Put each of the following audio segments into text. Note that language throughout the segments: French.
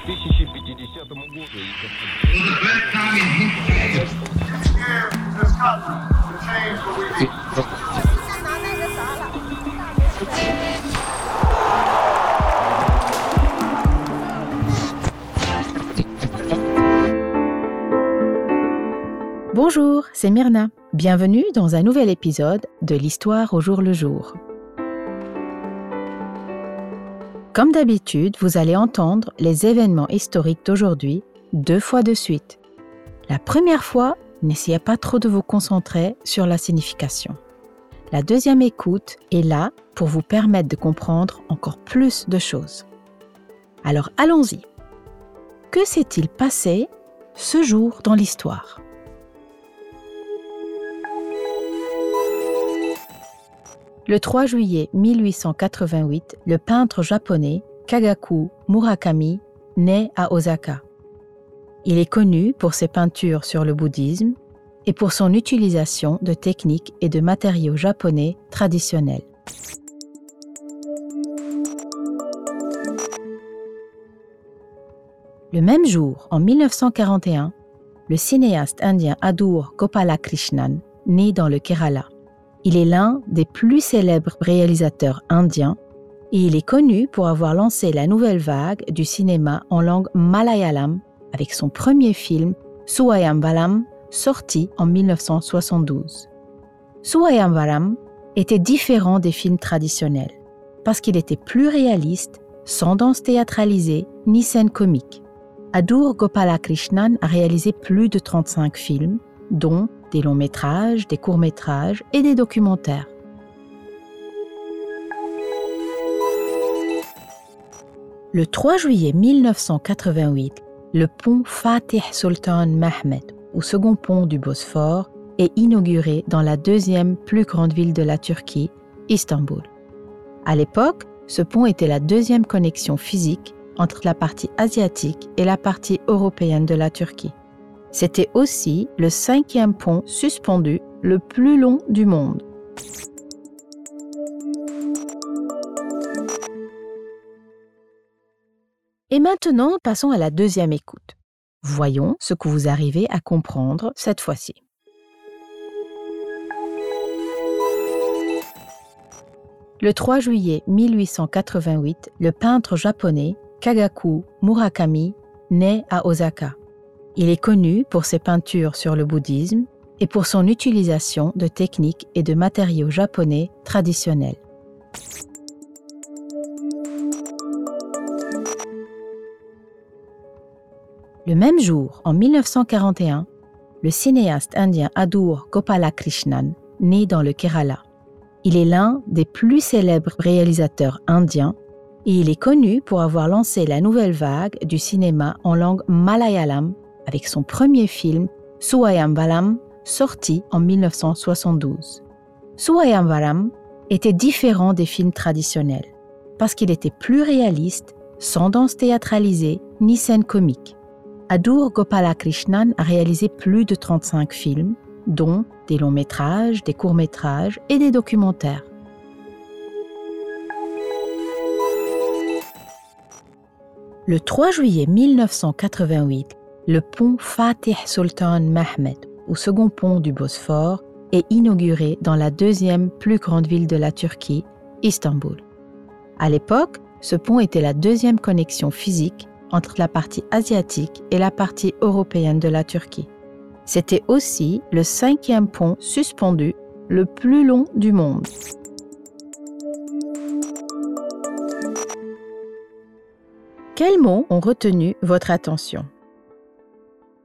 2050 году. Bonjour, c'est Myrna. Bienvenue dans un nouvel épisode de l'Histoire au jour le jour. Comme d'habitude, vous allez entendre les événements historiques d'aujourd'hui deux fois de suite. La première fois, n'essayez pas trop de vous concentrer sur la signification. La deuxième écoute est là pour vous permettre de comprendre encore plus de choses. Alors allons-y. Que s'est-il passé ce jour dans l'histoire? Le 3 juillet 1888, le peintre japonais Kagaku Murakami naît à Osaka. Il est connu pour ses peintures sur le bouddhisme et pour son utilisation de techniques et de matériaux japonais traditionnels. Le même jour, en 1941, le cinéaste indien Adur Gopalakrishnan naît dans le Kerala. Il est l'un des plus célèbres réalisateurs indiens et il est connu pour avoir lancé la nouvelle vague du cinéma en langue malayalam avec son premier film Suayambalam sorti en 1972. Suayambalam était différent des films traditionnels parce qu'il était plus réaliste, sans danse théâtralisée ni scène comique. Adur Gopalakrishnan a réalisé plus de 35 films, dont des longs métrages, des courts métrages et des documentaires. Le 3 juillet 1988, le pont Fatih Sultan Mehmed, ou second pont du Bosphore, est inauguré dans la deuxième plus grande ville de la Turquie, Istanbul. À l'époque, ce pont était la deuxième connexion physique entre la partie asiatique et la partie européenne de la Turquie. C'était aussi le cinquième pont suspendu le plus long du monde. Et maintenant, passons à la deuxième écoute. Voyons ce que vous arrivez à comprendre cette fois-ci. Le 3 juillet 1888, le peintre japonais Kagaku Murakami naît à Osaka. Il est connu pour ses peintures sur le bouddhisme et pour son utilisation de techniques et de matériaux japonais traditionnels. Le même jour, en 1941, le cinéaste indien Adur Gopalakrishnan naît dans le Kerala. Il est l'un des plus célèbres réalisateurs indiens et il est connu pour avoir lancé la nouvelle vague du cinéma en langue malayalam avec son premier film Suayambalam sorti en 1972. Suayambalam était différent des films traditionnels parce qu'il était plus réaliste, sans danse théâtralisée ni scène comique. Adur Gopalakrishnan a réalisé plus de 35 films, dont des longs métrages, des courts métrages et des documentaires. Le 3 juillet 1988, le pont Fatih Sultan Mehmed, ou second pont du Bosphore, est inauguré dans la deuxième plus grande ville de la Turquie, Istanbul. À l'époque, ce pont était la deuxième connexion physique entre la partie asiatique et la partie européenne de la Turquie. C'était aussi le cinquième pont suspendu le plus long du monde. Quels mots ont retenu votre attention?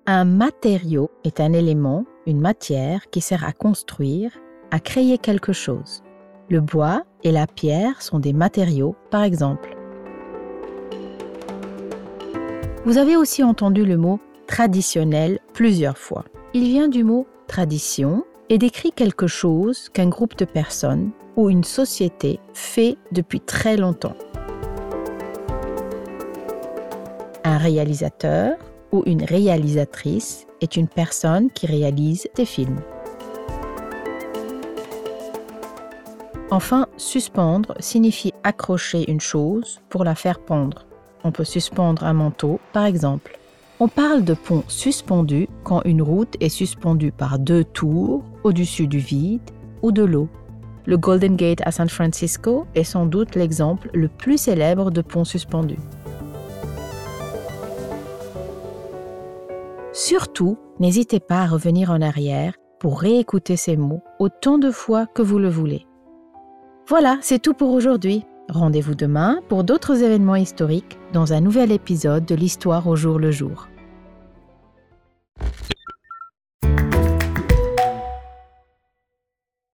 Un matériau est un élément, une matière qui sert à construire, à créer quelque chose. Le bois et la pierre sont des matériaux, par exemple. Vous avez aussi entendu le mot traditionnel plusieurs fois. Il vient du mot tradition et décrit quelque chose qu'un groupe de personnes ou une société fait depuis très longtemps. Un réalisateur ou une réalisatrice est une personne qui réalise des films. Enfin, suspendre signifie accrocher une chose pour la faire pendre. on peut suspendre un manteau, par exemple. On parle de pont suspendu quand une route est suspendue par deux tours au-dessus du vide ou de l'eau. Le Golden Gate à San Francisco est sans doute l'exemple le plus célèbre de pont suspendu. Surtout, n'hésitez pas à revenir en arrière pour réécouter ces mots autant de fois que vous le voulez. Voilà, c'est tout pour aujourd'hui. Rendez-vous demain pour d'autres événements historiques dans un nouvel épisode de l'Histoire au jour le jour.